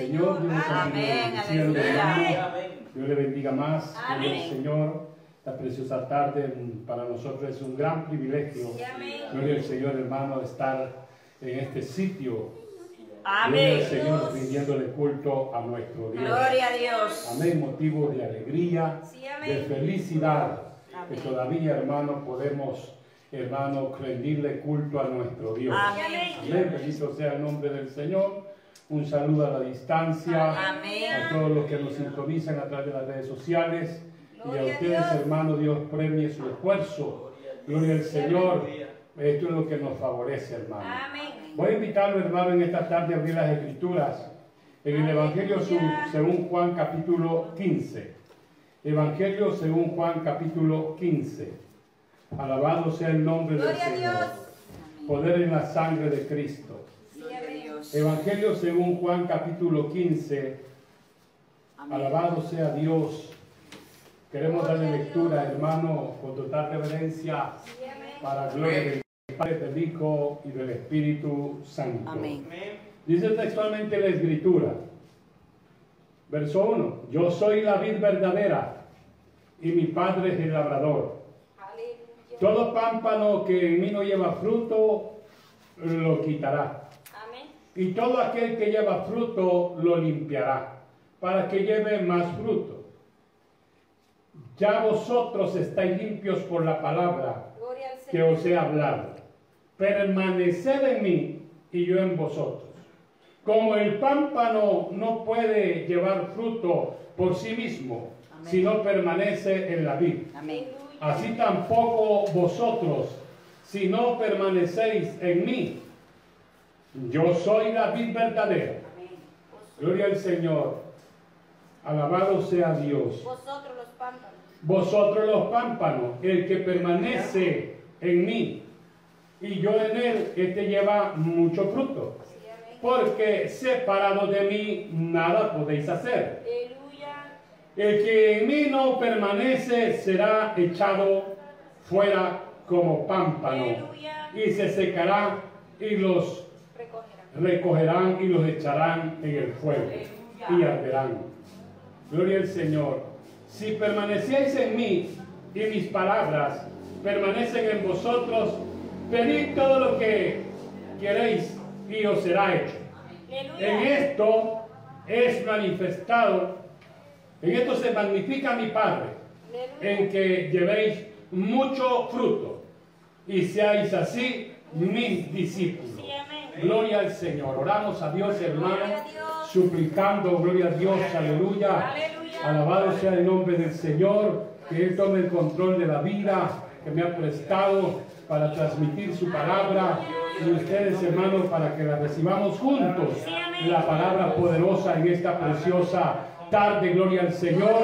Señor. Dios Amén, aleluya. Dios le bendiga más. Amén. Señor. Esta preciosa tarde mm, para nosotros es un gran privilegio. Amén. Gloria al Señor, hermano, estar en este sitio. Gloria al Amén. Señor, rindiéndole culto a nuestro Dios. Gloria a Dios. Amén, motivo de alegría, Sí, de amén. felicidad, que Amén. todavía, hermano, podemos, hermano, rendirle culto a nuestro Dios. Amén. Amén, bendito sea el nombre del Señor. Un saludo a la distancia, Amén. a todos los que nos sintonizan a través de las redes sociales. Y a ustedes, Dios. hermano, Dios premie su esfuerzo. Gloria al Señor. Esto es lo que nos favorece, hermano. Amén. Voy a invitarlo, hermano, en esta tarde a abrir las escrituras en el Evangelio según Juan capítulo 15. Evangelio según Juan capítulo 15. Alabado sea el nombre del Gloria Señor. Poder en la sangre de Cristo. Evangelio según Juan capítulo 15. Amén. Alabado sea Dios. Queremos darle lectura, hermano, con total reverencia Sí, para la gloria del Padre, del Hijo y del Espíritu Santo. Amén. Dice textualmente la escritura, verso 1, yo soy la vid verdadera y mi padre es el labrador. Aleluya. Todo pámpano que en mí no lleva fruto, lo quitará. Y todo aquel que lleva fruto, lo limpiará, para que lleve más fruto. Ya vosotros estáis limpios por la palabra que os he hablado. Permaneced en mí y yo en vosotros. Como el pámpano no puede llevar fruto por sí mismo, Amén. si no permanece en la vid. Amén. Así tampoco vosotros, si no permanecéis en mí. Yo soy la vid verdadera. Gloria al Señor. Alabado sea Dios. Vosotros los pámpanos. Vosotros los pámpanos, el que permanece en mí y yo en él, este lleva mucho fruto. Porque separado de mí nada podéis hacer. El que en mí no permanece será echado fuera como pámpano y se secará y los Recogerán. y los echarán en el fuego y arderán. Gloria al Señor. Si permanecéis en mí y mis palabras permanecen en vosotros, pedid todo lo que queréis y os será hecho. En esto es manifestado, en esto se magnifica mi Padre, en que llevéis mucho fruto y seáis así mis discípulos. Gloria al Señor. Oramos a Dios, hermano, suplicando, gloria a Dios, aleluya. Alabado sea el nombre del Señor, que Él tome el control de la vida que me ha prestado para transmitir su palabra y ustedes, hermanos, para que la recibamos juntos. La palabra poderosa en esta preciosa tarde, gloria al Señor.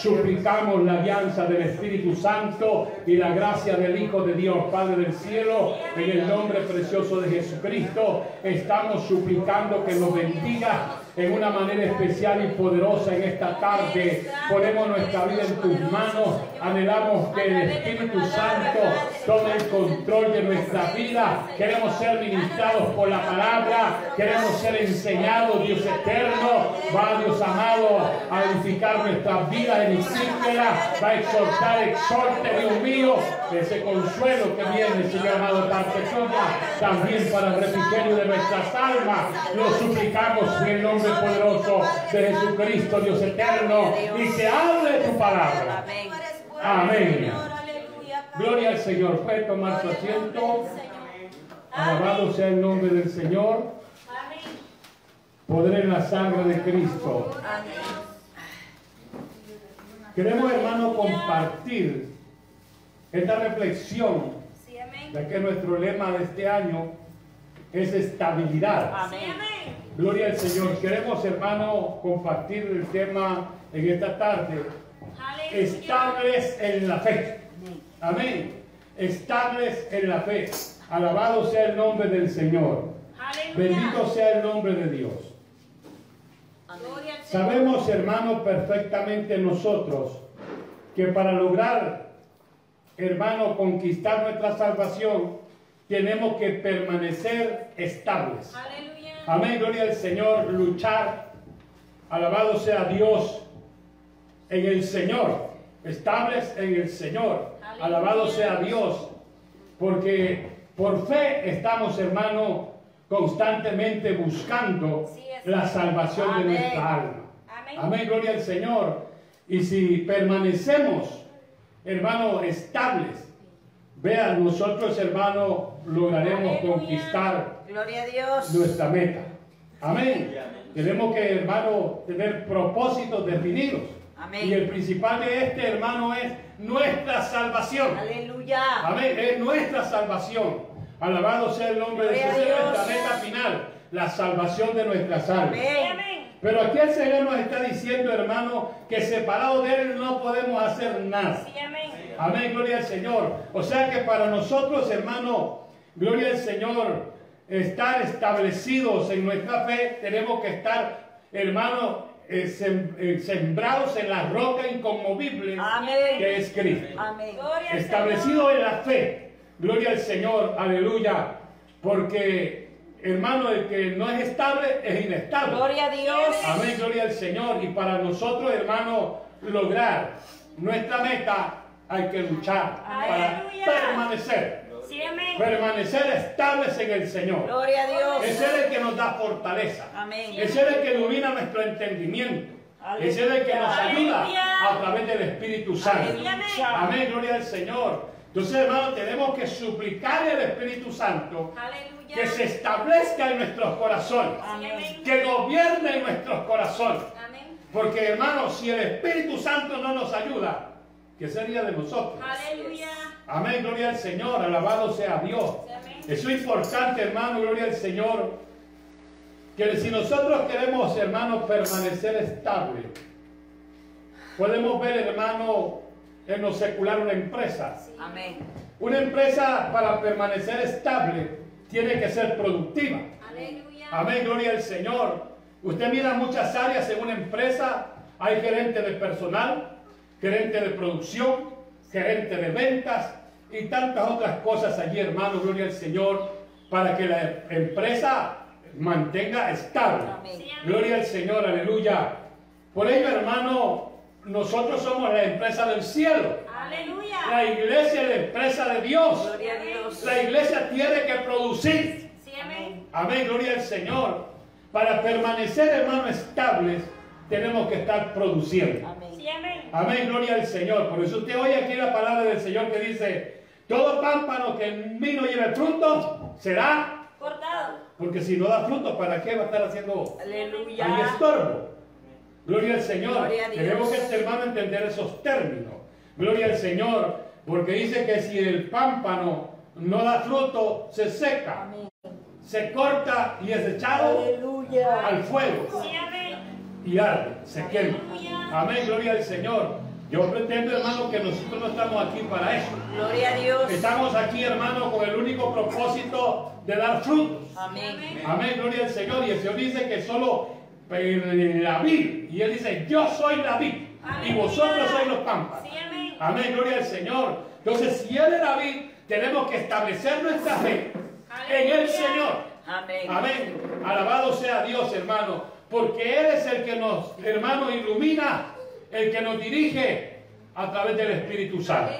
Suplicamos la alianza del Espíritu Santo y la gracia del Hijo de Dios, Padre del cielo, en el nombre precioso de Jesucristo. Estamos suplicando que nos bendiga en una manera especial y poderosa en esta tarde. Ponemos nuestra vida en tus manos. Anhelamos que el Espíritu Santo tome el control de nuestra vida. Queremos ser ministrados por la palabra. Queremos ser enseñados, Dios eterno. Va Dios amado a edificar nuestras vidas, edifíquela. Va a exhortar, exhorte, Dios mío, ese consuelo que viene, Señor amado, parte tuya, también para el refrigerio de nuestras almas. Lo suplicamos en el nombre poderoso de Jesucristo, Dios eterno, y que hable tu palabra. Amén. Gloria al Señor. Puede tomar su asiento. Alabado sea el nombre del Señor. Poder en la sangre de Cristo. Queremos, hermano, compartir esta reflexión, ya que nuestro lema de este año es estabilidad. Amén. Gloria al Señor. Queremos, hermano, compartir el tema en esta tarde. Estables en la fe. Amén. Estables en la fe. Alabado sea el nombre del Señor. Bendito sea el nombre de Dios. Sabemos, hermano, perfectamente nosotros que para lograr, hermano, conquistar nuestra salvación, tenemos que permanecer estables. Aleluya. Amén, gloria al Señor, luchar Alabado sea Dios en el Señor. Estables en el Señor. Aleluya. Alabado sea Dios. Porque por fe estamos, hermano, constantemente buscando Sí, la salvación de nuestra alma. Amén. Amén, gloria al Señor. Y si permanecemos, hermano, estables, vean, nosotros, hermano, lograremos Aleluya. conquistar Gloria a Dios. nuestra meta. Amén. Tenemos que, hermano, tener propósitos definidos. Amén. Y el principal de este, hermano, es nuestra salvación. Aleluya. Amén. Es nuestra salvación. Alabado sea el nombre de Gloria Jesús. Dios. Nuestra meta final, la salvación de nuestras almas. Amén. amén. Pero aquí el Señor nos está diciendo, hermano, que separado de Él no podemos hacer nada. Sí, amén. Amén, gloria al Señor. O sea que para nosotros, hermano, gloria al Señor, estar establecidos en nuestra fe, tenemos que estar, hermano, eh, sem- eh, sembrados en la roca inconmovible Amén. que es Cristo. Amén. Gloria al Establecido Señor. en la fe. Gloria al Señor, aleluya. Porque, hermano, el que no es estable es inestable. Gloria a Dios. Amén, gloria al Señor. Y para nosotros, hermano, lograr nuestra meta, hay que luchar para permanecer. Sí, amén. Permanecer estables en el Señor. Gloria a Dios. Ese es el que nos da fortaleza. Amén. Ese es el que ilumina nuestro entendimiento. Ese es el que nos ayuda Aleluya. a través del Espíritu Santo. Aleluya. Amén, gloria al Señor. Entonces, hermano, tenemos que suplicar al Espíritu Santo Aleluya. que se establezca en nuestros corazones, amén. que gobierne en nuestros corazones. Amén. Porque, hermano, si el Espíritu Santo no nos ayuda, ¿qué sería de nosotros? Aleluya. Amén, gloria al Señor, alabado sea Dios. Amén. Eso es importante, hermano, gloria al Señor. Que si nosotros queremos, hermano, permanecer estable, podemos ver, hermano, en lo secular una empresa. Amén. Una empresa para permanecer estable tiene que ser productiva. Aleluya. Amén, gloria al Señor. Usted mira muchas áreas en una empresa. Hay gerente de personal, gerente de producción, gerente de ventas y tantas otras cosas allí, hermano, gloria al Señor, para que la empresa mantenga estable. Amén. Gloria al Señor, aleluya. Por ello, hermano, nosotros somos la empresa del cielo. Aleluya. La iglesia es la empresa de Dios. Gloria a Dios. La iglesia tiene que producir. Sí, amén. Amén, gloria al Señor. Para permanecer, hermano, estables, tenemos que estar produciendo. Amén. Amén. Amén, gloria al Señor. Por eso usted oye aquí la palabra del Señor que dice, todo pámpano que en mí no lleve fruto, será, Cortado. porque si no da fruto, ¿para qué va a estar haciendo Aleluya. estorbo? Gloria al Señor. Gloria. Tenemos que, hermano, entender esos términos. Gloria al Señor, porque dice que si el pámpano no da fruto, se seca, Amén. se corta y es echado Aleluya. al fuego Sí, amén. Y arde, se quema. Amén, gloria al Señor. Yo pretendo, hermano, que nosotros no estamos aquí para eso. Gloria a Dios. Estamos aquí, hermano, con el único propósito de dar frutos. Amén. Amén, gloria al Señor. Y el Señor dice que solo la vid. Y Él dice, yo soy la vid. Y vosotros sois los pámpanos. Sí, amén. Amén, gloria al Señor. Entonces, si Él es la vid, tenemos que establecer nuestra fe en el. Señor. Amén. Amén. Alabado sea Dios, hermano. Porque Él es el que nos, hermano, ilumina, el que nos dirige a través del Espíritu Santo.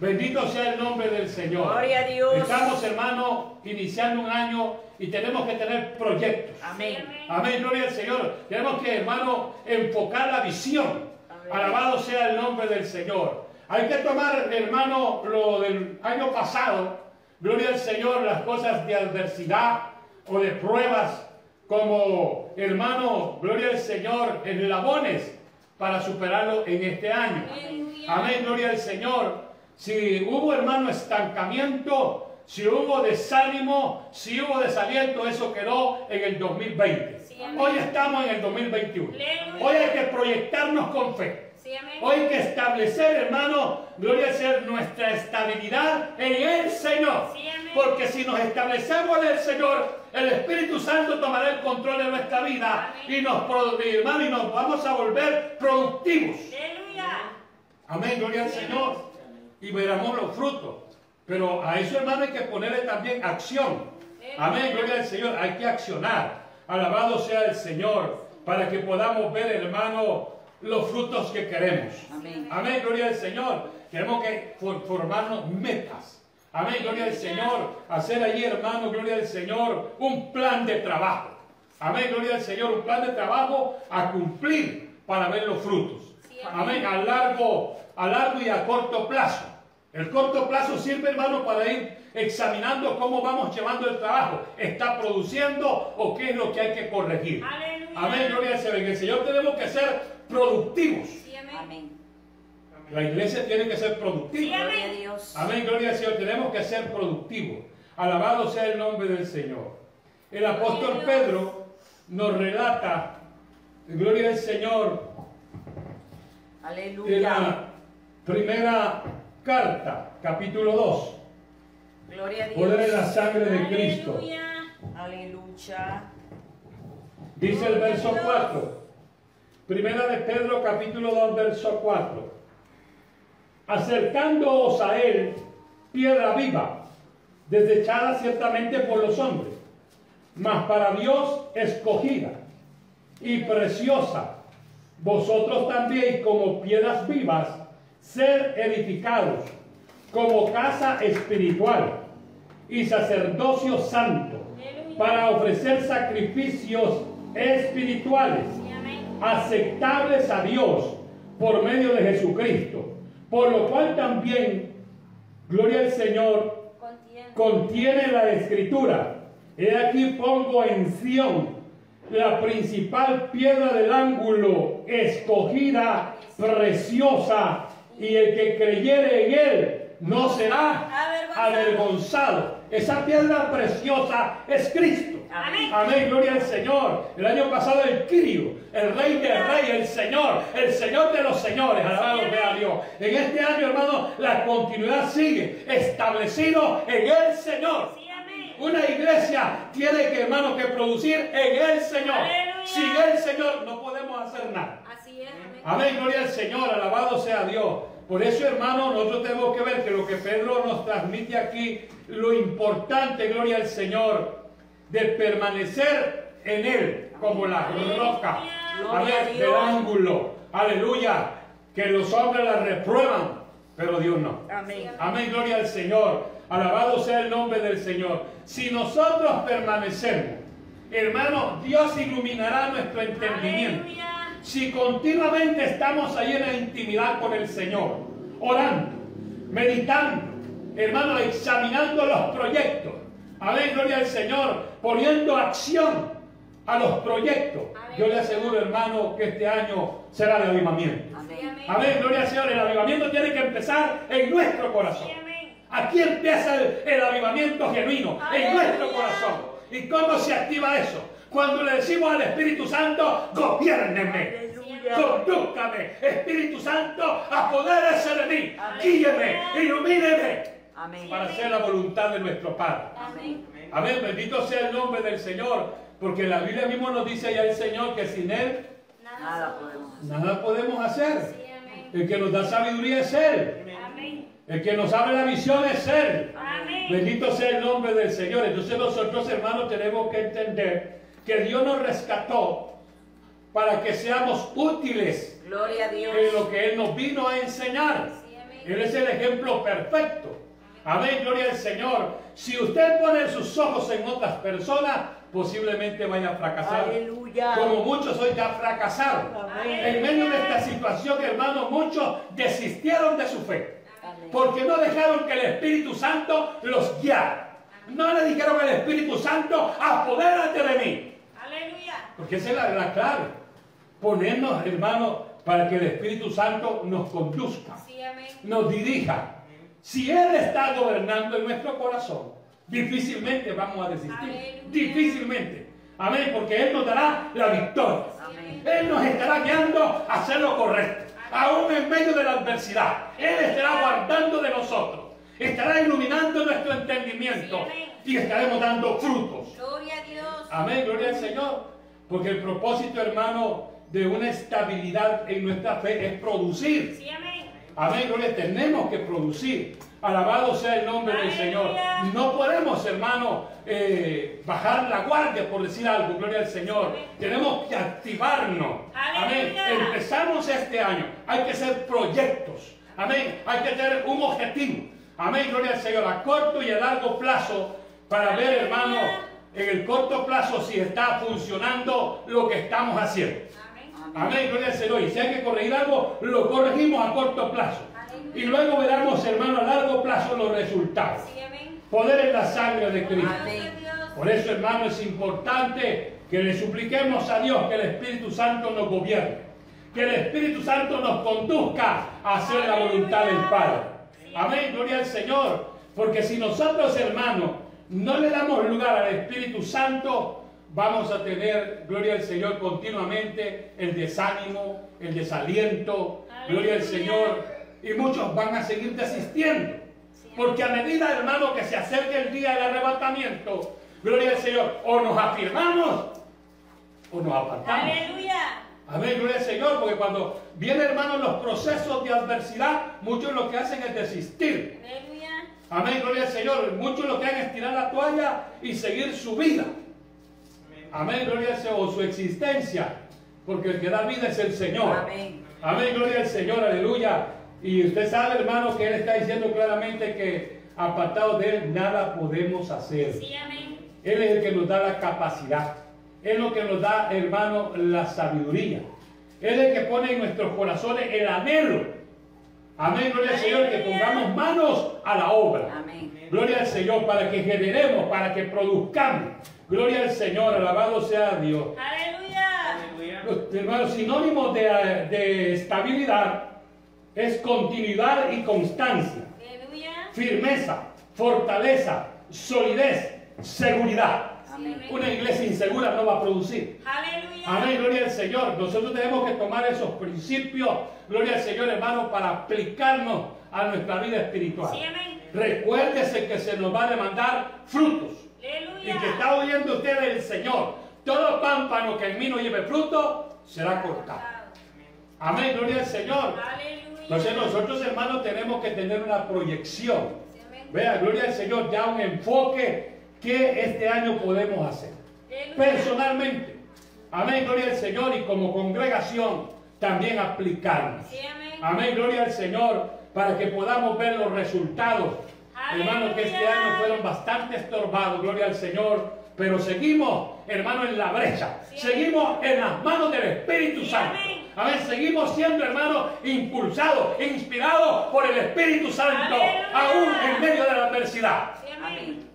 Bendito sea el nombre del Señor. Gloria a Dios. Estamos, hermano, iniciando un año y tenemos que tener proyectos. Amén. Amén, gloria al Señor. Tenemos que, hermano, enfocar la visión. Amén. Alabado sea el nombre del Señor. Hay que tomar, hermano, lo del año pasado. Gloria al Señor, las cosas de adversidad o de pruebas como, hermano, gloria al Señor, eslabones para superarlo en este año. Amén, gloria al Señor. Si hubo, hermano, estancamiento, si hubo desánimo, si hubo desaliento, eso quedó en el 2020. Sí, amén. Hoy estamos en el 2021. Aleluya. Hoy hay que proyectarnos con fe. Sí. Hoy hay que establecer, hermano, gloria al Señor, nuestra estabilidad en el Señor. Sí. Porque si nos establecemos en el Señor, el Espíritu Santo tomará el control de nuestra vida y nos, hermano, y nos vamos a volver productivos. Aleluya. Amén, gloria al Señor. Y veremos los frutos. Pero a eso, hermano, hay que ponerle también acción. Amén, gloria al Señor. Hay que accionar. Alabado sea el Señor. para que podamos ver, hermano, los frutos que queremos. Amén. Amén, gloria al Señor. Tenemos que for- formarnos metas. Amén, gloria al Señor. Hacer allí, hermano, gloria al Señor, un plan de trabajo. Amén, gloria al Señor, un plan de trabajo a cumplir para ver los frutos. Amén, a largo, a largo y a corto plazo. El corto plazo sirve, hermano, para ir examinando cómo vamos llevando el trabajo. ¿Está produciendo o qué es lo que hay que corregir? Aleluya. Amén, gloria al Señor. En el Señor tenemos que ser productivos. Sí, amén. Amén. La iglesia tiene que ser productiva. amén. Gloria a Dios. Amén, gloria al Señor. Tenemos que ser productivos. Alabado sea el nombre del Señor. El apóstol Pedro nos relata, gloria al Señor, en Aleluya. la primera carta, capítulo 2. Gloria a Poder en la Dios. sangre de Cristo. Aleluya. Dice el verso 4. Primera de Pedro capítulo 2 verso 4. Acercándoos a él, piedra viva, desechada ciertamente por los hombres, mas para Dios escogida y preciosa. Vosotros también como piedras vivas, ser edificados como casa espiritual y sacerdocio santo para ofrecer sacrificios espirituales aceptables a Dios por medio de Jesucristo, por lo cual también, gloria al Señor, Contiene. contiene la escritura. He aquí pongo en Sión la principal piedra del ángulo, escogida, preciosa, y el que creyere en él no será Avergonzado. Esa piedra preciosa es Cristo. Amén. Amén, gloria al Señor. El año pasado el Kirio, el Rey de Reyes, el Señor, el Señor de los Señores, alabado sea. Dios. En este año, hermano, la continuidad sigue establecido en el Señor. Sí, amén. Una iglesia tiene que, hermano, que producir en el Señor. Aleluya. Sin el Señor no podemos hacer nada. Así es, amén. Amén, gloria al Señor, alabado sea Dios. Por eso, hermano, nosotros tenemos que ver que lo que Pedro nos transmite aquí, lo importante, gloria al Señor, de permanecer en Él como la roca, a amén, del ángulo, aleluya, que los hombres la reprueban, pero Dios no. Amén. Amén, gloria al Señor. Alabado sea el nombre del Señor. Si nosotros permanecemos, hermano, Dios iluminará nuestro entendimiento. Aleluya. Si continuamente estamos ahí en la intimidad con el Señor, orando, meditando, hermano, examinando los proyectos. Amén, gloria al Señor, poniendo acción a los proyectos. Yo le aseguro, hermano, que este año será de avivamiento. Amén. amén. Amén, gloria al Señor. El avivamiento tiene que empezar en nuestro corazón. Aquí empieza el, el avivamiento genuino, en nuestro corazón. ¿Y cómo se activa eso? Cuando le decimos al Espíritu Santo, gobierneme, Aleluya. condúcame, Espíritu Santo, apodérese de mí, guíeme, ilumíneme, Amén. para hacer la voluntad de nuestro Padre. Amén. Amén, bendito sea el nombre del Señor, porque la Biblia mismo nos dice ya el Señor que sin Él Nada podemos. nada podemos hacer. Sí. El que nos da sabiduría es Él, Amén. el que nos abre la visión es Él. Amén. Bendito sea el nombre del Señor. Entonces nosotros, hermanos, tenemos que entender que Dios nos rescató para que seamos útiles Gloria a en lo que Él nos vino a enseñar. Sí. Él es el ejemplo perfecto. Amén, gloria al Señor. Si usted pone sus ojos en otras personas, posiblemente vaya a fracasar. Aleluya. Como muchos hoy ya fracasaron. Amén. En medio de esta situación, hermanos, muchos desistieron de su fe. Amén. Porque no dejaron que el Espíritu Santo los guiara. No le dijeron al Espíritu Santo, apodérate de mí. Aleluya. Porque esa es la, la clave. Ponernos, hermanos, para que el Espíritu Santo nos conduzca, Sí, nos dirija. Si Él está gobernando en nuestro corazón, difícilmente vamos a desistir. Aleluya. Difícilmente. Amén, porque Él nos dará la victoria. Amén. Él nos estará guiando a hacer lo correcto, aún en medio de la adversidad. Él estará guardando de nosotros, estará iluminando nuestro entendimiento Sí, amén. Y estaremos dando frutos. Gloria a Dios. Amén, gloria al Señor. Porque el propósito, hermano, de una estabilidad en nuestra fe es producir. Sí, amén. Amén, gloria, tenemos que producir. Alabado sea el nombre del Señor. Aleluya. No podemos, hermano, eh, bajar la guardia por decir algo, gloria al Señor. Tenemos que activarnos. Amén. Aleluya. Empezamos este año. Hay que hacer proyectos. Amén. Hay que tener un objetivo. Amén, gloria al Señor. A corto y a largo plazo para ver, hermano, en el corto plazo si está funcionando lo que estamos haciendo. Amén. Gloria al Señor. Y si hay que corregir algo, lo corregimos a corto plazo. Y luego veremos, hermano, a largo plazo los resultados. Poder en la sangre de Cristo. Por eso, hermano, es importante que le supliquemos a Dios que el Espíritu Santo nos gobierne. Que el Espíritu Santo nos conduzca a hacer la voluntad del Padre. Amén, gloria al Señor. Porque si nosotros, hermanos, no le damos lugar al Espíritu Santo, vamos a tener, gloria al Señor, continuamente el desánimo, el desaliento, gloria al. Señor. Y muchos van a seguir desistiendo. Porque a medida, hermano, que se acerque el día del arrebatamiento, gloria al Señor, o nos afirmamos o nos apartamos. Aleluya. Amén, gloria al Señor, porque cuando vienen, hermanos, los procesos de adversidad, muchos lo que hacen es desistir. Aleluya. Amén, gloria al Señor. Muchos lo que hacen es tirar la toalla y seguir su vida. Amén, gloria al Señor, o su existencia, porque el que da vida es el Señor. Amén. Amén, gloria al Señor, aleluya. Y usted sabe, hermano, que Él está diciendo claramente que apartados de Él nada podemos hacer. Sí, amén. Él es el que nos da la capacidad. Él es lo que nos da, hermano, la sabiduría. Él es el que pone en nuestros corazones el anhelo. Amén, gloria al Señor, que pongamos manos a la obra. Amén. Gloria al Señor, para que generemos, para que produzcamos. Gloria al Señor, alabado sea Dios. Aleluya. Los hermanos, sinónimos de, de estabilidad es continuidad y constancia, Aleluya. firmeza, fortaleza, solidez, seguridad. Amén. Una iglesia insegura no va a producir. Aleluya. Amén, gloria al Señor. Nosotros tenemos que tomar esos principios, gloria al Señor, hermano, para aplicarnos a nuestra vida espiritual. Sí, amén. Recuérdese que se nos va a demandar frutos. Y que está oyendo usted del Señor. Todo pámpano que en mí no lleve fruto será cortado. Amén, gloria al Señor. Aleluya. Entonces nosotros hermanos tenemos que tener una proyección. Sí. Vea, gloria al Señor, ya un enfoque que este año podemos hacer. Personalmente. Amén, gloria al Señor y como congregación también aplicarnos. Amén. Gloria al Señor, para que podamos ver los resultados. Hermanos, que este año fueron bastante estorbados, gloria al Señor, pero seguimos, hermano, en la brecha. Seguimos en las manos del Espíritu Santo. amén. Amén, seguimos siendo, hermano, impulsados, inspirados por el Espíritu Santo, aún en medio de la adversidad. Amén.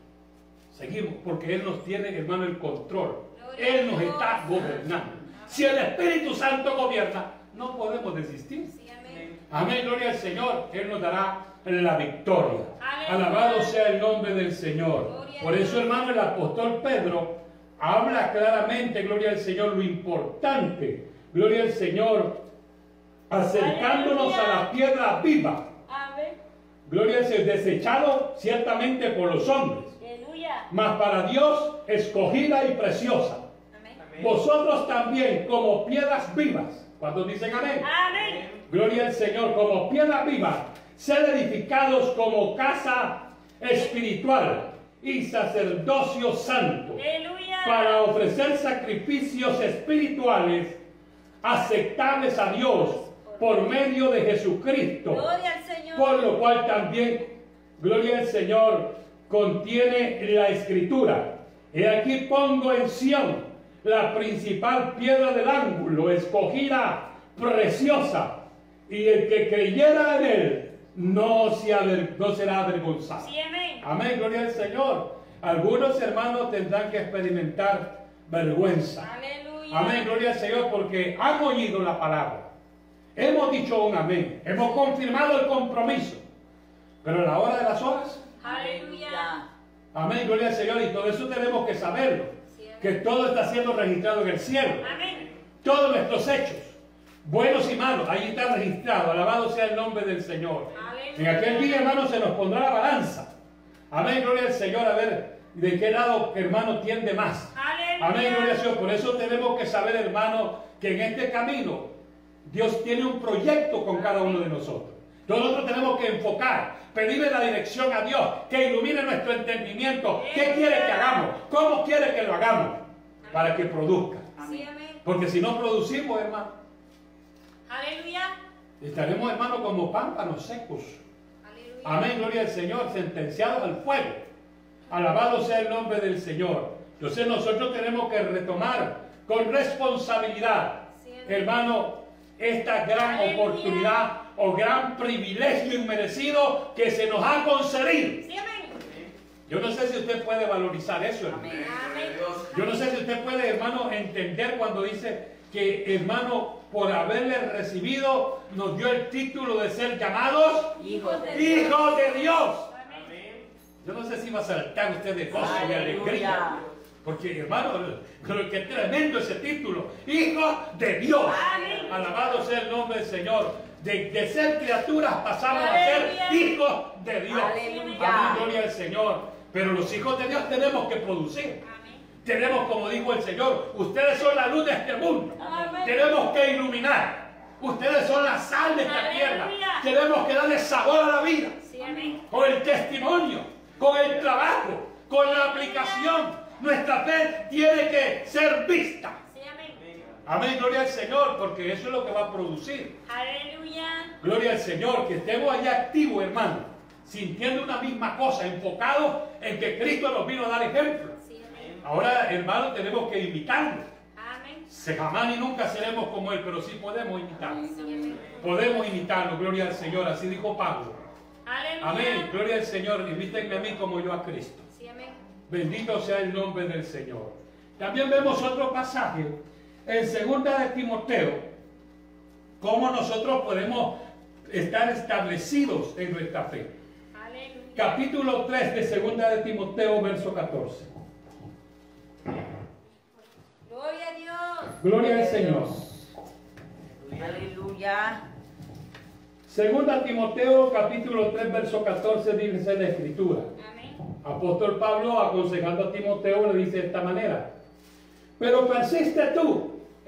Seguimos porque Él nos tiene, hermano, el control. Él nos está gobernando. Si el Espíritu Santo gobierna, no podemos desistir. Amén. Gloria al Señor. Él nos dará la victoria. Alabado sea el nombre del Señor. Por eso, hermano, el apóstol Pedro habla claramente, gloria al Señor, lo importante. Gloria al Señor, acercándonos a la piedra viva. Gloria al Señor, desechado ciertamente por los hombres. Mas para Dios escogida y preciosa. Amén. Vosotros también como piedras vivas. ¿Cuántos dicen amén? Amén. Gloria al Señor, como piedras vivas, ser edificados como casa espiritual y sacerdocio santo, Aleluya. para ofrecer sacrificios espirituales aceptables a Dios por medio de Jesucristo, Gloria al Señor. por lo cual también, gloria al Señor, contiene la escritura. He aquí pongo en Sión la principal piedra del ángulo, escogida, preciosa, y el que creyera en él no, se aver- no será avergonzado. Sí, amén. Amén, gloria al Señor. Algunos hermanos tendrán que experimentar vergüenza. Aleluya. Amén, gloria al Señor, porque han oído la palabra. Hemos dicho un amén. Hemos confirmado el compromiso. Pero a la hora de las horas, Aleluya. amén, gloria al Señor. Y todo eso tenemos que saberlo. Que todo está siendo registrado en el cielo. Amén. Todos nuestros hechos, buenos y malos, ahí está registrado. Alabado sea el nombre del Señor. En Aleluya. aquel día, hermano, se nos pondrá la balanza. Amén, gloria al Señor. A ver de qué lado, hermano, tiende más. Aleluya. Amén, gloria al Señor. Por eso tenemos que saber, hermano, que en este camino Dios tiene un proyecto con cada uno de nosotros. Nosotros tenemos que enfocar, pedirle la dirección a Dios, que ilumine nuestro entendimiento. ¿Qué quiere que hagamos? ¿Cómo quiere que lo hagamos? Para que produzca. Porque si no producimos, hermano, Aleluya. estaremos, hermano, como pámpanos secos. Aleluya. Amén, gloria al Señor, sentenciados al fuego. Alabado sea el nombre del Señor. Entonces nosotros tenemos que retomar con responsabilidad, Sí, hermano, esta gran Aleluya. oportunidad o gran privilegio inmerecido que se nos ha concedido. Sí. Yo no sé si usted puede valorizar eso, hermano. Yo no sé si usted puede, hermano, entender cuando dice que, hermano, por haberle recibido, nos dio el título de ser llamados Hijos de Dios. de Dios. Yo no sé si va a saltar usted de gozo y alegría. Porque, hermano, creo que es tremendo ese título. Hijo de Dios. Alabado sea el nombre del Señor. De, de ser criaturas pasamos a ser hijos de Dios. Aleluya. Amén, gloria al Señor. Pero los hijos de Dios tenemos que producir. Amén. Tenemos, como dijo el Señor, ustedes son la luz de este mundo. Amén. Tenemos que iluminar. Ustedes son la sal de esta Aleluya. tierra. Tenemos que darle sabor a la vida Sí, amén. con el testimonio, con el trabajo, con la aplicación. Nuestra fe tiene que ser vista. Amén. Gloria al Señor, porque eso es lo que va a producir. Aleluya. Gloria al Señor, que estemos allá activos, hermano, sintiendo una misma cosa, enfocados en que Cristo nos vino a dar ejemplo. Sí, amén. Ahora, hermano, tenemos que imitarlo. Amén. Se- Jamás ni nunca seremos como Él, pero sí podemos imitarlo. Sí. Podemos imitarlo, gloria al Señor, así dijo Pablo. Aleluya. Amén, gloria al Señor, imítenme a mí como yo a Cristo. Sí, amén. Bendito sea el nombre del Señor. También vemos otro pasaje en segunda de Timoteo, cómo nosotros podemos estar establecidos en nuestra fe. Aleluya. Capítulo 3 de segunda de Timoteo, verso 14. Gloria a Dios. Gloria al Señor. Aleluya. Segunda Timoteo, capítulo 3, verso 14, dice la escritura. Amén. Apóstol Pablo aconsejando a Timoteo le dice de esta manera, pero persiste tú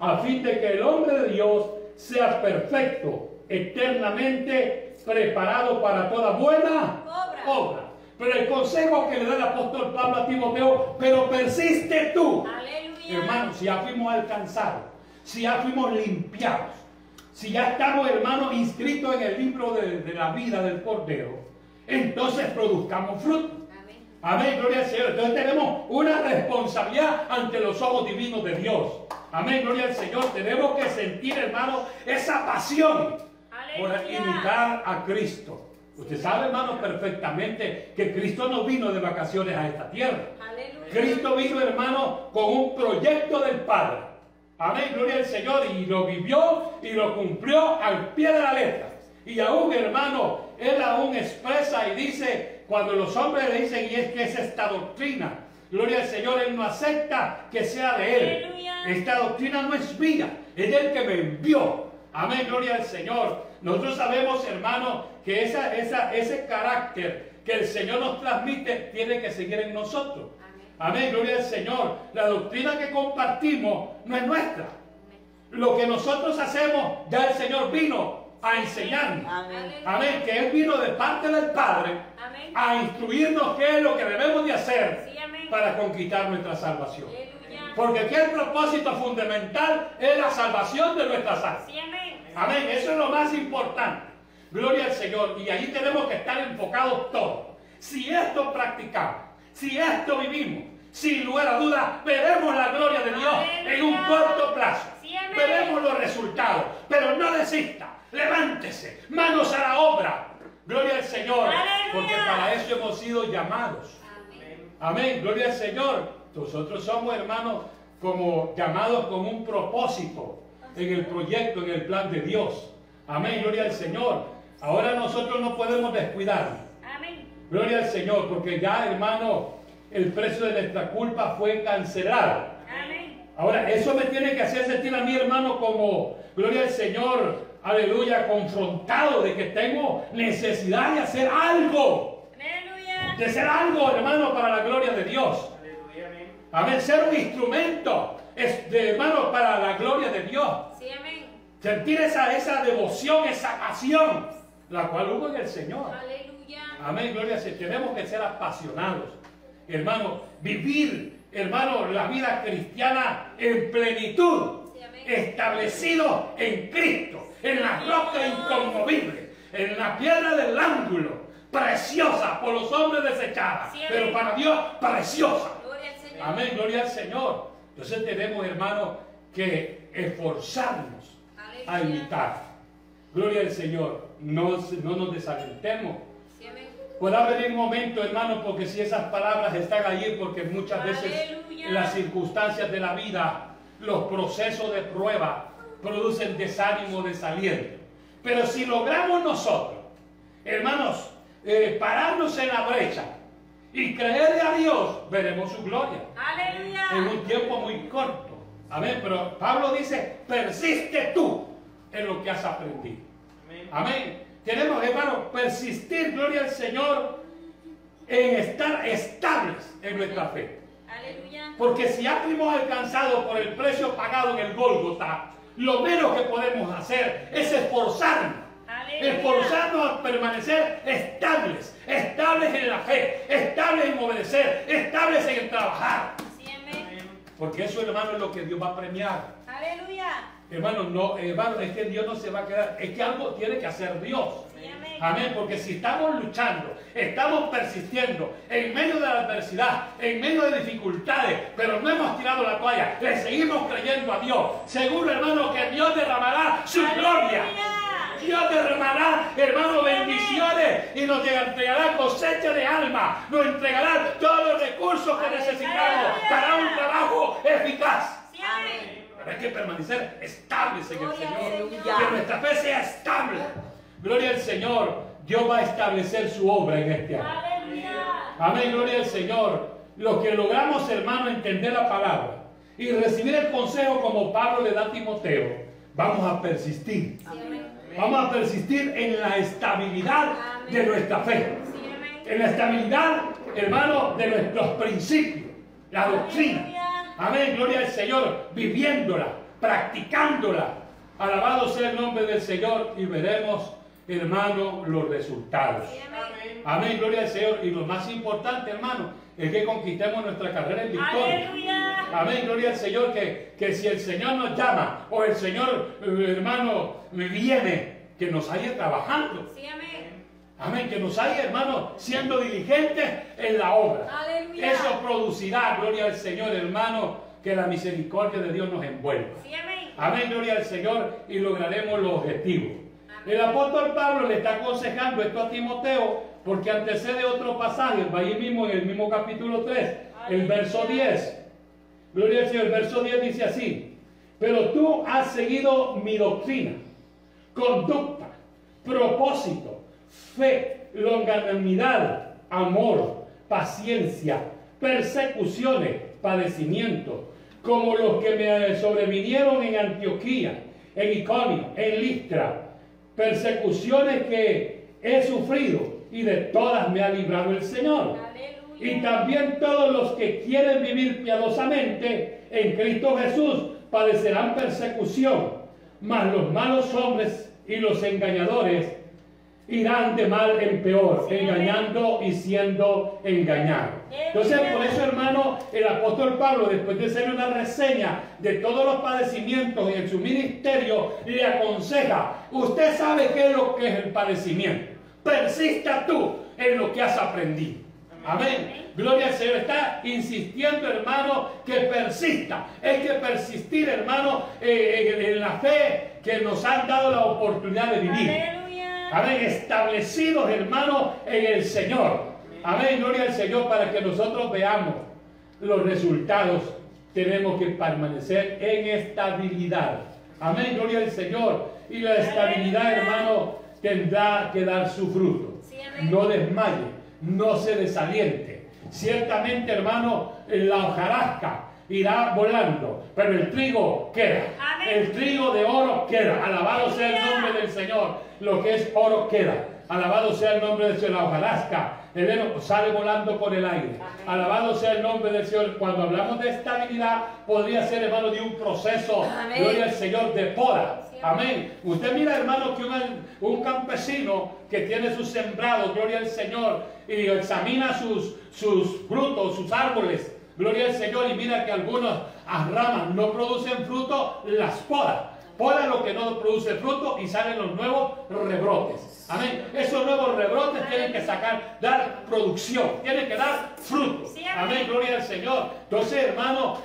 a fin de que el hombre de Dios sea perfecto, eternamente preparado para toda buena Obra. obra. Pero el consejo que le da el apóstol Pablo a Timoteo, pero persiste tú. Aleluya. Hermanos, si ya fuimos alcanzados, si ya fuimos limpiados, si ya estamos, hermanos, inscritos en el libro de, de la vida del Cordero, entonces produzcamos fruto. Amén. Amén, gloria al Señor. Entonces tenemos una responsabilidad ante los ojos divinos de Dios. Amén, gloria al Señor. Tenemos que sentir, hermano, esa pasión por imitar a Cristo. Usted sabe, hermano, perfectamente que Cristo no vino de vacaciones a esta tierra. Aleluya. Cristo vino, hermano, con un proyecto del Padre. Amén, gloria al Señor. Y lo vivió y lo cumplió al pie de la letra. Y aún, hermano, Él aún expresa y dice, cuando los hombres le dicen, y es que es esta doctrina, gloria al Señor, Él no acepta que sea de Él. Aleluya. Esta doctrina no es mía, es del que me envió. Amén, gloria al Señor. Nosotros sabemos, hermano, que esa, esa, ese carácter que el Señor nos transmite tiene que seguir en nosotros. Amén. Amén, gloria al Señor. La doctrina que compartimos no es nuestra. Lo que nosotros hacemos, ya el Señor vino a enseñarnos. Amén. Amén, que Él vino de parte del Padre Amén. a instruirnos qué es lo que debemos de hacer Sí, para conquistar nuestra salvación. Aleluya. Porque aquí el propósito fundamental es la salvación de nuestras almas. Sí, amén. Eso es lo más importante. Gloria al Señor. Y ahí tenemos que estar enfocados todos. Si esto practicamos, si esto vivimos, sin lugar a dudas, veremos la gloria de Dios en un corto plazo. Sí. Veremos los resultados. Pero no desista. Levántese. Manos a la obra. Gloria al Señor. Aleluya. Porque para eso hemos sido llamados. Amén. Amén, gloria al Señor. Nosotros somos hermanos como llamados con un propósito en el proyecto, en el plan de Dios. Amén, gloria al Señor. Ahora nosotros no podemos descuidarnos. Amén. Gloria al Señor, porque ya, hermano, el precio de nuestra culpa fue cancelado. Amén. Ahora, eso me tiene que hacer sentir a mi hermano como, gloria al Señor, aleluya, confrontado de que tengo necesidad de hacer algo, Aleluya. de hacer algo, hermano, para la gloria de Dios. Amén, ser un instrumento, es de, hermano, para la gloria de Dios. Sí, amén. Sentir esa, esa devoción, esa pasión, la cual hubo en el Señor. Aleluya. Amén, gloria a Dios. Tenemos que ser apasionados, hermano, vivir, hermano, la vida cristiana en plenitud, Sí, amén. establecido en Cristo, en la roca inconmovible, en la piedra del ángulo, preciosa por los hombres desechada, Sí, pero para Dios preciosa. Gloria al Señor. Amén, gloria al Señor. Entonces tenemos, hermano, que esforzarnos a Aleluya. imitar. Gloria al Señor. No, no nos desalentemos. Sí. Puede haber un momento, hermano, porque si esas palabras están allí, porque muchas veces Aleluya. las circunstancias de la vida, los procesos de prueba, producen desánimo, desaliento. Pero si logramos nosotros, hermanos, eh, pararnos en la brecha y creerle a Dios, veremos su gloria Aleluya. en un tiempo muy corto. Amén. Pero Pablo dice, persiste tú en lo que has aprendido. Amén. Tenemos, hermano, persistir, gloria al Señor, en estar estables en nuestra fe. Aleluya. Porque si ya fuimos alcanzados por el precio pagado en el Gólgota, lo menos que podemos hacer es esforzarnos. Esforzarnos a permanecer estables, estables en la fe, estables en obedecer, estables en el trabajar. Porque eso, hermano, es lo que Dios va a premiar. Aleluya. Hermano, no, hermano, es que Dios no se va a quedar, es que algo tiene que hacer Dios. Amén. Porque si estamos luchando, estamos persistiendo en medio de la adversidad, en medio de dificultades, pero no hemos tirado la toalla, le seguimos creyendo a Dios. Seguro, hermano, que Dios derramará su gloria. Dios derramará, hermano, bendiciones y nos entregará cosecha de alma, nos entregará todos los recursos que necesitamos para un trabajo eficaz. Amén. Hay que permanecer estables en el Señor. Que nuestra fe sea estable. Gloria al Señor. Dios va a establecer su obra en este año. Amén, gloria al Señor. Lo que logramos, hermano, entender la palabra y recibir el consejo como Pablo le da a Timoteo, vamos a persistir. Amén. Vamos a persistir en la estabilidad de nuestra fe. Sí, amén. En la estabilidad, hermano, de nuestros principios, la doctrina. Amén, gloria al Señor, viviéndola, practicándola. Alabado sea el nombre del Señor y veremos, hermano, los resultados. Amén. Amén, gloria al Señor. Y lo más importante, hermano, es que conquistemos nuestra carrera en victoria. Aleluya. Amén, gloria al Señor, que, que si el Señor nos llama o el Señor, eh, hermano, viene, que nos haya trabajando. Sí, amén. Amén, que nos haya, hermano, siendo diligentes en la obra. Aleluya. Eso producirá, gloria al Señor, hermano, que la misericordia de Dios nos envuelva. Sí, amén. Amén, gloria al Señor, y lograremos los objetivos. Amén. El apóstol Pablo le está aconsejando esto a Timoteo porque antecede otro pasaje, va ahí mismo en el mismo capítulo 3, el verso 10. Gloria al Señor, el verso 10 dice así, pero tú has seguido mi doctrina, conducta, propósito, fe, longanimidad, amor, paciencia, persecuciones, padecimientos, como los que me sobrevinieron en Antioquía, en Iconio, en Listra, persecuciones que he sufrido y de todas me ha librado el Señor. Y también todos los que quieren vivir piadosamente en Cristo Jesús padecerán persecución, mas los malos hombres y los engañadores irán de mal en peor, Sí, engañando y siendo engañados. Entonces, por eso, hermano, el apóstol Pablo, después de hacer una reseña de todos los padecimientos en su ministerio, le aconseja, usted sabe qué es lo que es el padecimiento. Persista tú en lo que has aprendido. Amén. Gloria al Señor. Está insistiendo, hermano, que persista. Es que persistir, hermano, eh, en, en la fe que nos han dado la oportunidad de vivir. Amén. Establecidos, hermano, en el Señor. Amén. Gloria al Señor para que nosotros veamos los resultados. Tenemos que permanecer en estabilidad. Amén. Gloria al Señor. Y la estabilidad, hermano, tendrá que dar su fruto. No desmaye, no se desaliente. Ciertamente, hermano, la hojarasca irá volando, pero el trigo queda. Amén. El trigo de oro queda. Alabado sea el nombre del Señor. Lo que es oro queda. Alabado sea el nombre del Señor. La hojarasca, sale volando por el aire. Alabado sea el nombre del Señor. Cuando hablamos de estabilidad, podría ser, hermano, de un proceso, Amén. gloria al Señor, de poda. Sí, Amén. Usted mira, hermano, que un, un campesino que tiene sus sembrados, gloria al Señor, y examina sus, sus frutos, sus árboles, gloria al Señor, y mira que algunas ramas no producen fruto, las poda. Poda lo que no produce fruto y salen los nuevos rebrotes. Amén. Esos nuevos rebrotes tienen que sacar, dar producción, tienen que dar fruto. Sí, amén. Amén, gloria al Señor. Entonces, hermano,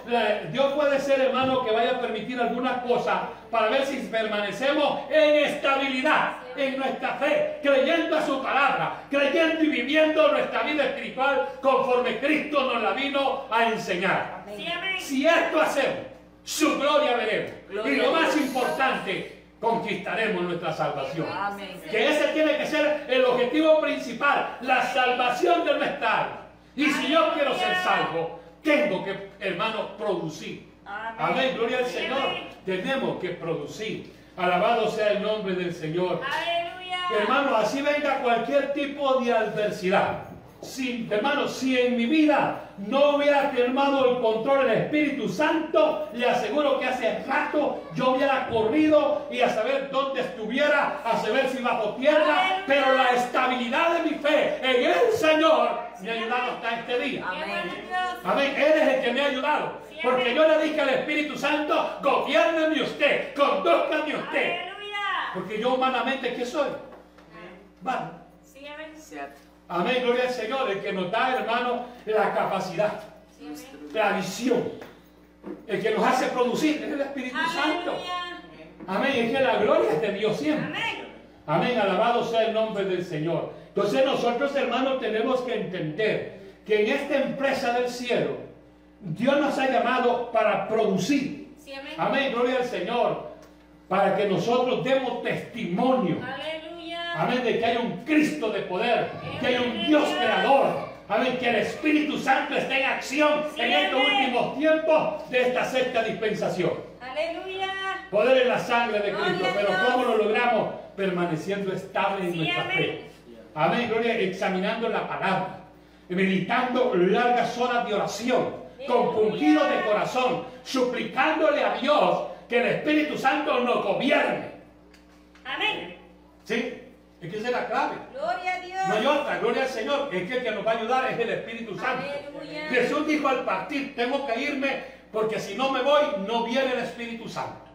Dios puede ser, hermano, que vaya a permitir algunas cosas para ver si permanecemos en estabilidad, en nuestra fe, creyendo a su palabra, creyendo y viviendo nuestra vida espiritual conforme Cristo nos la vino a enseñar. Amén. Si esto hacemos, su gloria veremos. Gloria y lo más importante, conquistaremos nuestra salvación. Amén. Que ese tiene que ser el objetivo principal, la salvación de nuestra alma. Y si yo quiero ser salvo, tengo que, hermano, producir. Amén. Amén, gloria al Señor. amén. Tenemos que producir. Alabado sea el nombre del Señor. Aleluya. Hermano, así venga cualquier tipo de adversidad. Si, hermano, si en mi vida no hubiera tomado el control del Espíritu Santo, le aseguro que hace rato yo hubiera corrido y a saber dónde estuviera, a saber si bajo tierra, pero la estabilidad de mi fe en el Señor me ha ayudado hasta este día. Amén. Amén. Él es el que me ha ayudado. Porque yo le dije al Espíritu Santo, gobierneme usted, conduzcame usted. Aleluya. Porque yo humanamente, ¿qué soy? Vale. Sí, amén. Gloria al Señor, el que nos da, hermano, la capacidad, la visión, el que nos hace producir, es el Espíritu Santo. Amén, es que la gloria es de Dios siempre. Amén. Amén, alabado sea el nombre del Señor. Entonces nosotros, hermanos, tenemos que entender que en esta empresa del cielo, Dios nos ha llamado para producir. Sí, amén. Amén, gloria al Señor, para que nosotros demos testimonio. Aleluya. Amén, de que hay un Cristo de poder, que hay un Dios creador. Amén, que el Espíritu Santo está en acción Sí, en estos amén. últimos tiempos de esta sexta dispensación. Aleluya. Poder en la sangre de Cristo. Pero. ¿cómo lo logramos? Permaneciendo estable en Sí, nuestra fe. Amén, gloria, examinando la palabra, meditando largas horas de oración, compungido de corazón, suplicándole a Dios que el Espíritu Santo nos gobierne. Amén. ¿Sí? Es que esa es la clave. Gloria a Dios. No hay otra, gloria al Señor. Es que el que nos va a ayudar es el Espíritu Santo. Aleluya. Jesús dijo al partir, tengo que irme porque si no me voy, no viene el Espíritu Santo.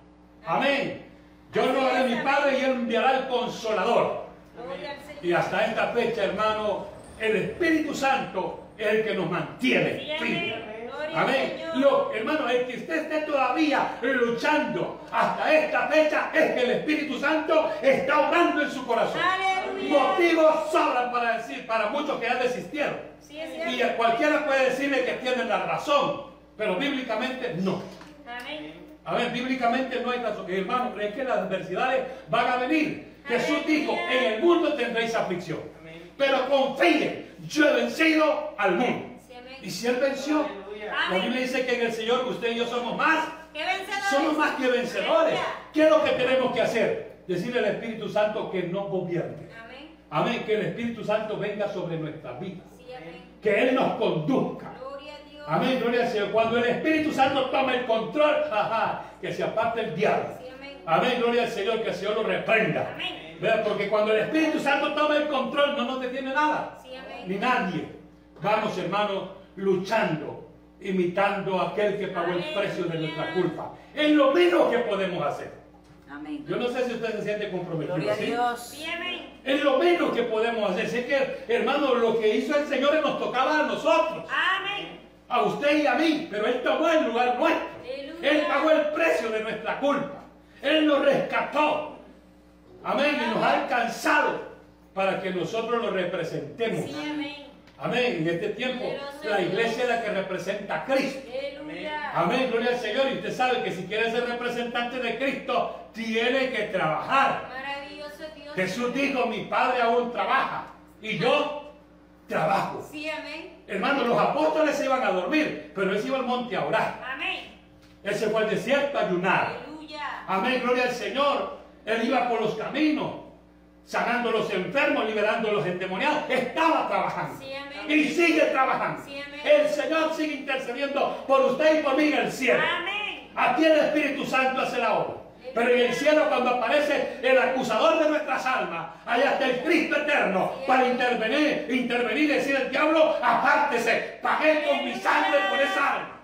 Amén. Yo lo haré a mi. Padre y Él enviará el Consolador. Gloria al Señor. Y hasta esta fecha, hermano, el Espíritu Santo es el que nos mantiene Sí, firmes. Amén. Amén. Lo, hermano, el que usted esté todavía luchando hasta esta fecha es que el Espíritu Santo está obrando en su corazón. Aleluya. Motivos sobran para decir, para muchos que ya desistieron. Sí, Y cualquiera puede decirle que tienen la razón, pero bíblicamente no. Amén. A ver, bíblicamente no hay razón. Hermano, es que las adversidades van a venir. Jesús dijo, en el mundo tendréis aflicción. Pero confíen, yo he vencido al mundo. Sí, amén. Y si Él venció, la Biblia dice que en el Señor usted y yo somos más ¡Qué vencedores! somos más que vencedores. ¿Qué es lo que tenemos que hacer? Decirle al Espíritu Santo que nos gobierne. Amén. Amén. Que el Espíritu Santo venga sobre nuestras vidas. Sí. Que Él nos conduzca. Gloria a Dios. Amén. Gloria al Señor. Cuando el Espíritu Santo toma el control, ajá, que se aparte el diablo. Sí, amén. Amén. Gloria al Señor. Que el Señor lo reprenda. Amén. Porque cuando el Espíritu Santo toma el control, no nos detiene nada. Sí, amén. Ni nadie. Vamos, hermanos, luchando, imitando a aquel que pagó el precio de nuestra culpa. Es lo menos que podemos hacer. Amén. Yo no sé si usted se siente comprometido. Gloria a. Dios. Es lo menos que podemos hacer. Sé que, hermano, lo que hizo el Señor nos tocaba a nosotros, Amén. a usted y a mí, pero Él tomó el lugar nuestro. Aleluya. Él pagó el precio de nuestra culpa. Él nos rescató. Amén. Y nos ha alcanzado para que nosotros lo representemos. Sí, amén. Amén. En este tiempo, la iglesia es la que representa a Cristo. Amén, gloria al Señor. Y usted sabe que si quiere ser representante de Cristo, tiene que trabajar. Dios. Jesús dijo, mi Padre aún trabaja y yo trabajo. Sí, amén. Hermano, los apóstoles se iban a dormir, pero él se iba al monte a orar. Amén. Él se fue al desierto a ayunar. Aleluya. Amén, gloria al Señor. Él iba por los caminos, sanando a los enfermos, liberando a los endemoniados. Estaba trabajando. Sí. Y sigue trabajando. Sí. El Señor sigue intercediendo por usted y por mí en el cielo. Amén. Aquí el Espíritu Santo hace la obra. Pero en el cielo cuando aparece el acusador de nuestras almas, allá está el Cristo eterno para intervenir, intervenir y decir al diablo, apártese, pagué con mi sangre por esa alma.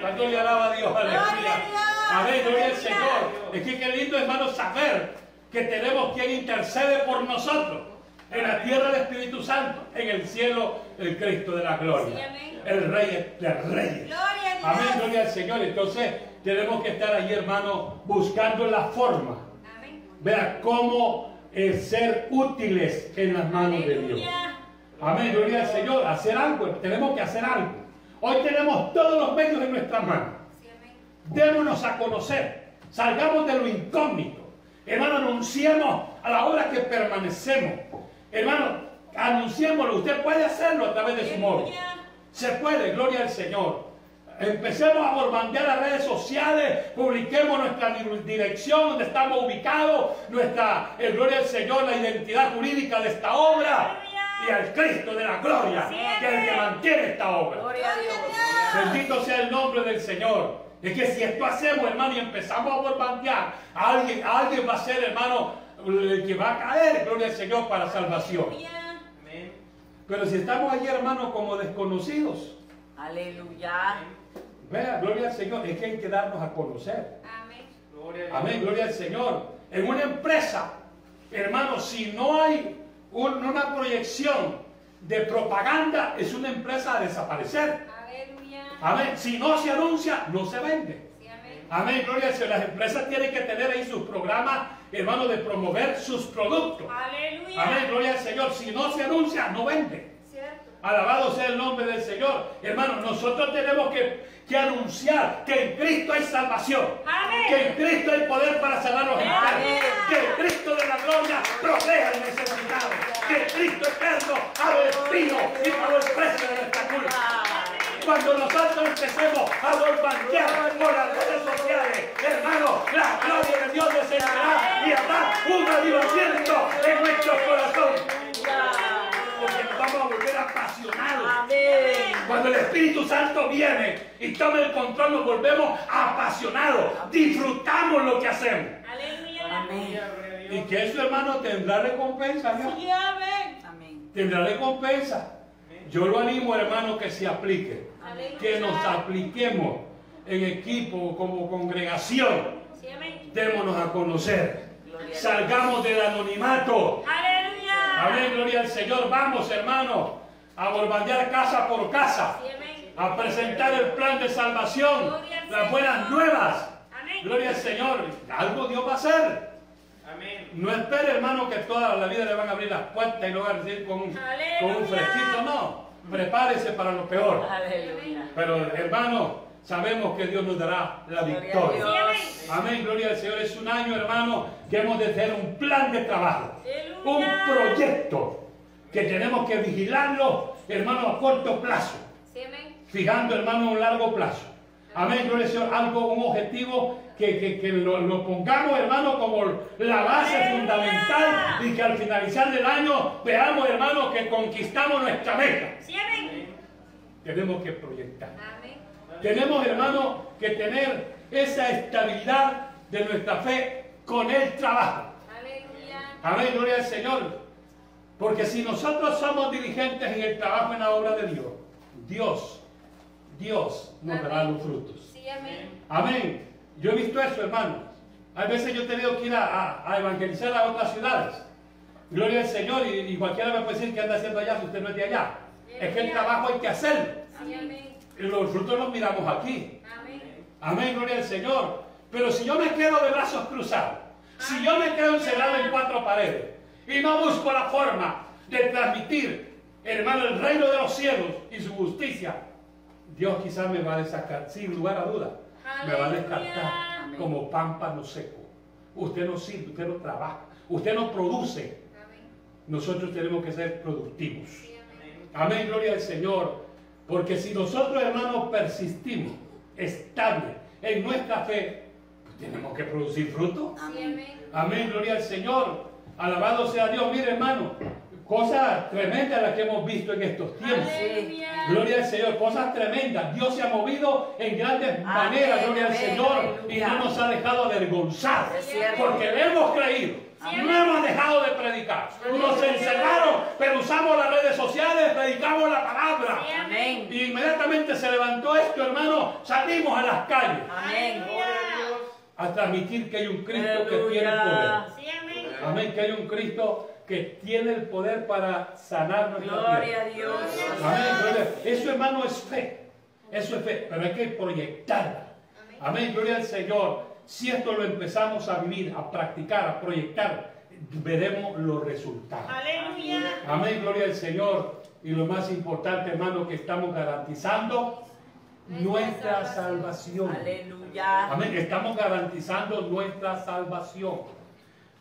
Cuando le alaba a Dios, aleluya. Amén, gloria al. Señor. Es que qué lindo, hermano, saber que tenemos quien intercede por nosotros. En la tierra el Espíritu Santo, en el cielo el Cristo de la gloria. El Rey de Reyes. Gloria a Dios. Amén, gloria al Señor. Entonces tenemos que estar allí, hermano, buscando la forma. Amén. Vea cómo eh, ser útiles en las manos de Dios. Amén, gloria al Señor. Hacer algo, tenemos que hacer algo. Hoy tenemos todos los medios en nuestras manos. Sí. Démonos a conocer. Salgamos de lo incógnito. Hermano, anunciemos a la hora que permanecemos. Hermano, anunciémoslo. Usted puede hacerlo a través de su móvil. Se puede, gloria al Señor. Empecemos a bombardear las redes sociales, publiquemos nuestra di- dirección, donde estamos ubicados, nuestra, eh, gloria al Señor, la identidad jurídica de esta obra y al Cristo de la gloria, que es el que mantiene esta obra. Bendito sea el nombre del Señor. Es que si esto hacemos, hermano, y empezamos a bombardear, alguien, alguien va a ser, hermano, el que va a caer, gloria al Señor, para salvación. Pero si estamos allí, hermano, como desconocidos, Aleluya. vea, gloria al Señor, es que hay que darnos a conocer. Amén. Amén, gloria al Señor. En una empresa, hermano, si no hay un- una proyección de propaganda, es una empresa a desaparecer. Amén. Si no se anuncia, no se vende. Sí, amén. Amén, gloria al Señor. Las empresas tienen que tener ahí sus programas, hermano, de promover sus productos. Aleluya. Amén, gloria al Señor. Si no se anuncia, no vende. Cierto. Alabado sea el nombre del Señor. Hermano, nosotros tenemos que, que anunciar que en Cristo hay salvación. Amén. Que en Cristo hay poder para sanar a los enfermos. Amén. Que el Cristo de la gloria protege al necesitado. Que el Cristo eterno abre el espino y pagó el precio de nuestra culpa. Cuando nosotros empecemos a bombardear por las redes sociales, hermano, la gloria de Dios descenderá y habrá un avivamiento en nuestros corazones. Porque nos vamos a volver apasionados. Amén. Cuando el Espíritu Santo viene y toma el control, nos volvemos apasionados. Disfrutamos lo que hacemos. Y que eso, hermano, tendrá recompensa. ¿no? Sí, amén. Amén. Tendrá recompensa. Yo lo animo, hermano, que se aplique. Que nos apliquemos en equipo, como congregación. Démonos a conocer. Salgamos del anonimato. Aleluya. Amén, gloria al Señor. Vamos, hermano, a bombardear casa por casa. A presentar el plan de salvación, las buenas nuevas. Gloria al Señor. Algo Dios va a hacer. Amén. No espere, hermano, que toda la vida le van a abrir las puertas y lo van a recibir con, un- Aleluya. con un fresquito. No. Prepárese para lo peor. Aleluya. Pero, hermano, sabemos que Dios nos dará la a victoria. Amén, gloria al Señor. Es un año, hermano, que hemos de tener un plan de trabajo, un proyecto que tenemos que vigilarlo, hermano, a corto plazo Sí, amén. fijando, hermano, un largo plazo. Amén, gloria al Señor, algo, un objetivo que, que- que lo, lo pongamos, hermano, como la base fundamental y que al finalizar del año veamos, hermano, que conquistamos nuestra meta. Sí, amén. Tenemos que proyectar. Amén. Tenemos, hermano, que tener esa estabilidad de nuestra fe con el trabajo. Aleluya. Amén, gloria al Señor. Porque si nosotros somos diligentes en el trabajo en la obra de Dios, Dios, Dios nos dará los frutos. Sí, amén. Amén. Yo he visto eso, hermano. Hay veces yo he tenido que ir a, a- a evangelizar a otras ciudades. Gloria al Señor. Y, y cualquiera me puede decir que anda haciendo allá si usted no es de allá. Es que el trabajo hay que hacerlo. Sí, amén. Y los frutos los miramos aquí. Amén. Amén, gloria al Señor. Pero si yo me quedo de brazos cruzados, si yo me quedo encerrado en cuatro paredes y no busco la forma de transmitir, hermano, el reino de los cielos y su justicia, Dios quizás me va a descartar, sin lugar a duda, me va a descartar como pámpano seco. Usted no sirve, usted no trabaja, usted no produce, Amén. nosotros tenemos que ser productivos. Sí, amén. Amén, gloria al Señor. Porque si nosotros, hermanos, persistimos estables en nuestra fe, pues tenemos que producir fruto. Amén. Amén, gloria al Señor. Alabado sea Dios. Mire, hermano, cosas tremendas las que hemos visto en estos tiempos. Aleluya. Gloria al Señor, cosas tremendas. Dios se ha movido en grandes maneras, gloria al Señor, y no nos ha dejado avergonzar, porque le hemos creído. No hemos dejado de predicar. Nos encerraron, pero usamos las redes sociales, predicamos la palabra. Amén. Y inmediatamente se levantó esto, hermano. Salimos a las calles Amén. a transmitir que hay un Cristo que tiene poder. Amén, que hay un Cristo que tiene el poder para sanar nuestra Gloria tierra. a Dios. Amén. Eso, hermano, es fe. Eso es fe, pero hay que proyectarla. Amén. Amén, gloria al Señor. Si esto lo empezamos a vivir, a practicar, a proyectar, veremos los resultados. Aleluya. Amén, gloria al Señor. Y lo más importante, hermano, que estamos garantizando nuestra salvación. Aleluya. Amén, estamos garantizando nuestra salvación.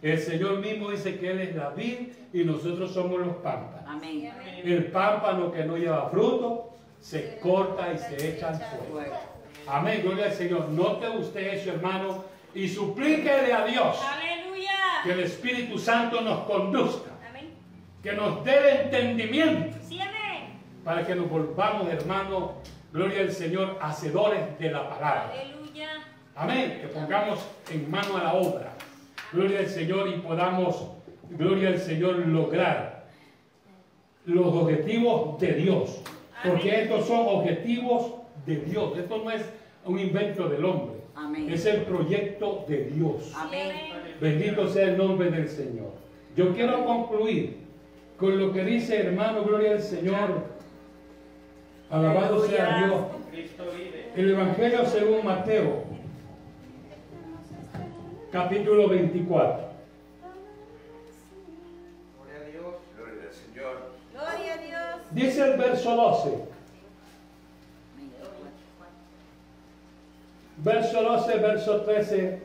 El Señor mismo dice que Él es la vid y nosotros somos los pámpanos. Amén. El pámpano que no lleva fruto se corta y se echa al fuego. Fuego. Amén, gloria al Señor. Note usted eso, hermano, y suplíquele a Dios Aleluya. que el Espíritu Santo nos conduzca, Amén. que nos dé el entendimiento Sí, amén. para que nos volvamos, hermano, gloria al Señor, hacedores de la palabra. Aleluya. Amén. Que pongamos en mano a la obra. Gloria al Señor y podamos, gloria al Señor, lograr los objetivos de Dios. Porque estos son objetivos de Dios. Esto no es un invento del hombre. Amén. Es el proyecto de Dios. Amén. Bendito sea el nombre del Señor. Yo quiero concluir con lo que dice hermano, gloria al Señor. Alabado sea. Dios. El Evangelio según Mateo, capítulo 24. Gloria a Dios. Gloria al Señor. Gloria a Dios. Dice el verso 12, verso 12, verso 13.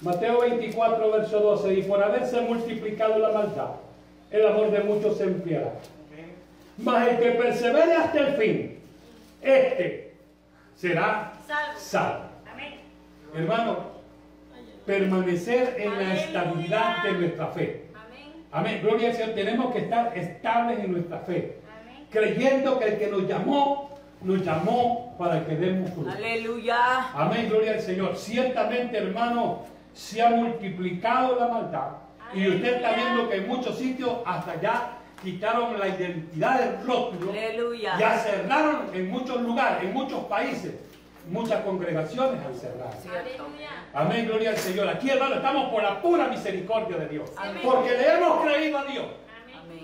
Mateo 24, verso 12. Y por haberse multiplicado la maldad, el amor de muchos se enfriará. Mas el que persevere hasta el fin, este será Salvo. salvo. Amén. Hermano, permanecer en la Aleluya. estabilidad de nuestra fe. Amén. Gloria al Señor. Tenemos que estar estables en nuestra fe. Amén. Creyendo que el que nos llamó, nos llamó para que demos fruto. Aleluya. Amén. Gloria al Señor. Ciertamente, hermano, se ha multiplicado la maldad. Y usted está Aleluya. viendo que en muchos sitios hasta ya quitaron la identidad del rótulo. Aleluya. Ya cerraron en muchos lugares, en muchos países. Muchas congregaciones han cerrado. Amén, gloria al Señor. Aquí, hermano, estamos por la pura misericordia de Dios. Amén. Porque le hemos creído a Dios.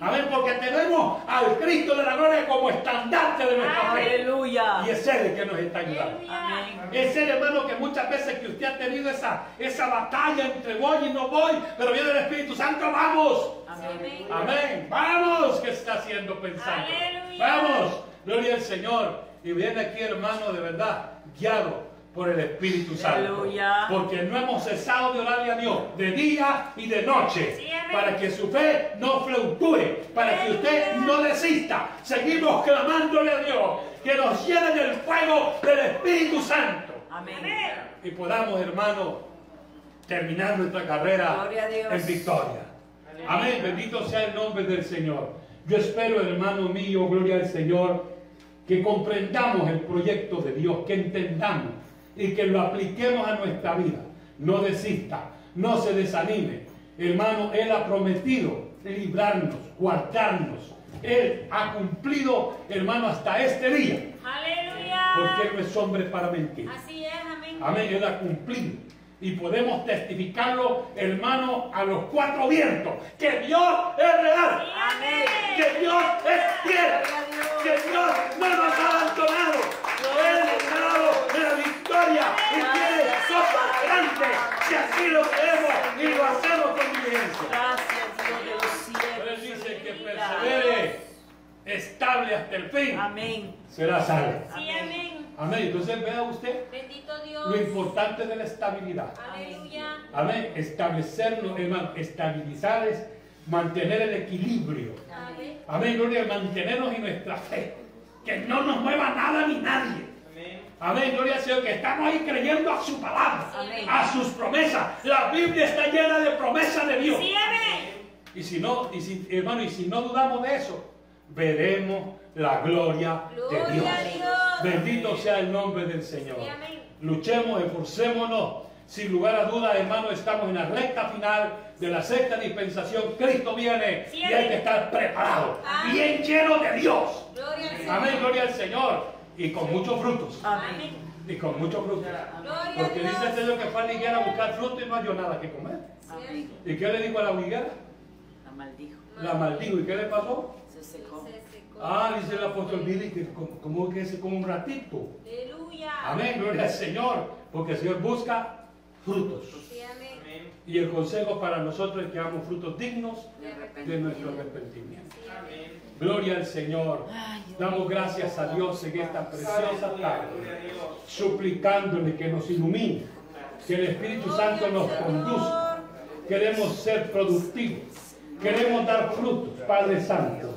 Amén. Porque tenemos al Cristo de la gloria como estandarte de nuestra fe. Aleluya. Y es Él el que nos está ayudando. Amén. Es el hermano que muchas veces que usted ha tenido esa, esa batalla entre voy y no voy, pero viene el Espíritu Santo, vamos. Amén. Amén. Vamos, que está haciendo pensando. Aleluya. Vamos. Gloria al Señor. Y viene aquí, hermano, de verdad, guiado por el Espíritu Santo. Aleluya. Porque no hemos cesado de orarle a Dios de día y de noche. Sí, para que su fe no fluctúe. Para que usted no desista. Seguimos clamándole a Dios. Que nos llene del fuego del Espíritu Santo. Amén. Y podamos, hermano, terminar nuestra carrera en victoria. Amén. Bendito sea el nombre del Señor. Yo espero, hermano mío, gloria al Señor, que comprendamos el proyecto de Dios, que entendamos y que lo apliquemos a nuestra vida. No desista, no se desanime. Hermano, Él ha prometido librarnos, guardarnos. Él ha cumplido, hermano, hasta este día, Aleluya. porque Él no es hombre para mentir. Así es, amén. Amén, Él ha cumplido. Y podemos testificarlo, hermano, a los cuatro vientos, que Dios es real, Amén. que Dios es fiel, que Dios no nos ha abandonado. Él ha dado la victoria y tiene cosas grandes, si así lo creemos y lo hacemos con diligencia. Gracias, Dios de los Pero Él cielos. dice que persevere estable hasta el fin, Amén. será salvo. Sí, amén. Amén. Entonces vea usted Bendito lo importante de la estabilidad. Aleluya. Amén. Establecernos, hermano, estabilizar es mantener el equilibrio. Amén. Amén, gloria, mantenernos en nuestra fe. Que no nos mueva nada ni nadie. Amén. Amén, gloria al Señor, que estamos ahí creyendo a su palabra, Amén. a sus promesas. La Biblia está llena de promesas de Dios. Sí, amén. Y si no, y si, hermano, y si no dudamos de eso, veremos la gloria, Gloria de Dios. a Dios. Bendito sea el nombre del Señor. Luchemos, esforcémonos. Sin lugar a dudas, hermano, estamos en la recta final de la sexta dispensación. Cristo viene y hay que estar preparado, Amén. bien lleno de Dios. Gloria al Señor. Amén, gloria al Señor. Y con muchos frutos. Amén. Y con muchos frutos. Porque dice el. Señor que fue a la higuera a buscar fruto y no halló nada que comer. Amén. ¿Y qué le dijo a la higuera? La maldijo. La maldijo. ¿Y qué le pasó? Se secó. Ah, dice el apóstol Billy que como, como que es como un ratito. Aleluya. Amén, gloria al Señor. Porque el Señor busca frutos. Sí, amén. Amén. Y el consejo para nosotros es que hagamos frutos dignos De nuestro arrepentimiento. Sí, amén. Gloria al Señor. Damos gracias a Dios en esta preciosa tarde, suplicándole que nos ilumine, que el Espíritu Santo nos conduzca. Queremos ser productivos, queremos dar frutos, Padre Santo,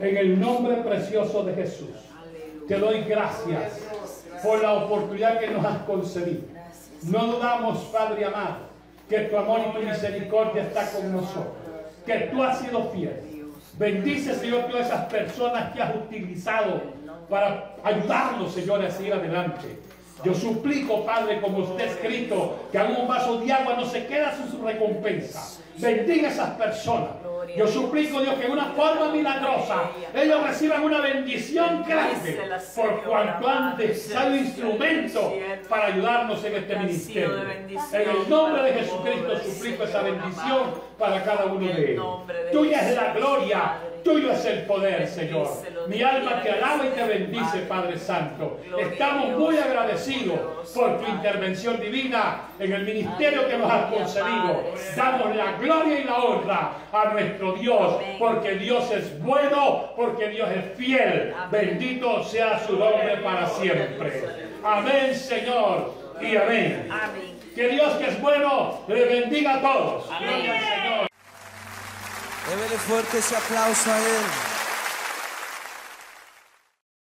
en el nombre precioso de Jesús. Te doy gracias por la oportunidad que nos has concedido. No dudamos, Padre amado, que tu amor y tu misericordia está con nosotros, que tú has sido fiel. Bendice, Señor, todas esas personas que has utilizado para ayudarnos, Señor, a seguir adelante. Yo suplico, Padre, como está escrito, que algún vaso de agua no se queda sin su recompensa. Bendiga a esas personas. Yo suplico, Dios, que de una forma milagrosa ellos reciban una bendición grande por cuanto han sido instrumento para ayudarnos en este ministerio. En el nombre de Jesucristo suplico esa bendición para cada uno de ellos. Tuya es la gloria, tuyo es el poder, Señor. Mi alma te alaba y te bendice, Padre Santo. Estamos muy agradecidos por tu intervención divina en el ministerio que nos has concedido. Damos la gloria y la honra a nuestro Dios, porque Dios es bueno, porque Dios es fiel. Bendito sea su nombre para siempre. Amén, Señor, y amén. Que Dios que es bueno le bendiga a todos. Amén. Señor. Débele fuerte ese aplauso a Él.